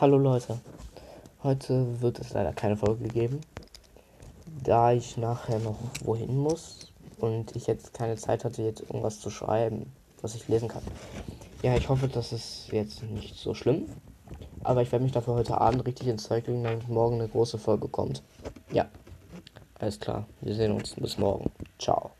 Hallo Leute, heute wird es leider keine Folge geben, da ich nachher noch wohin muss und ich jetzt keine Zeit hatte, jetzt irgendwas zu schreiben, was ich lesen kann. Ja, ich hoffe, das ist jetzt nicht so schlimm, aber ich werde mich dafür heute Abend richtig ins Zeug legen, damit morgen eine große Folge kommt. Ja, alles klar, wir sehen uns bis morgen. Ciao.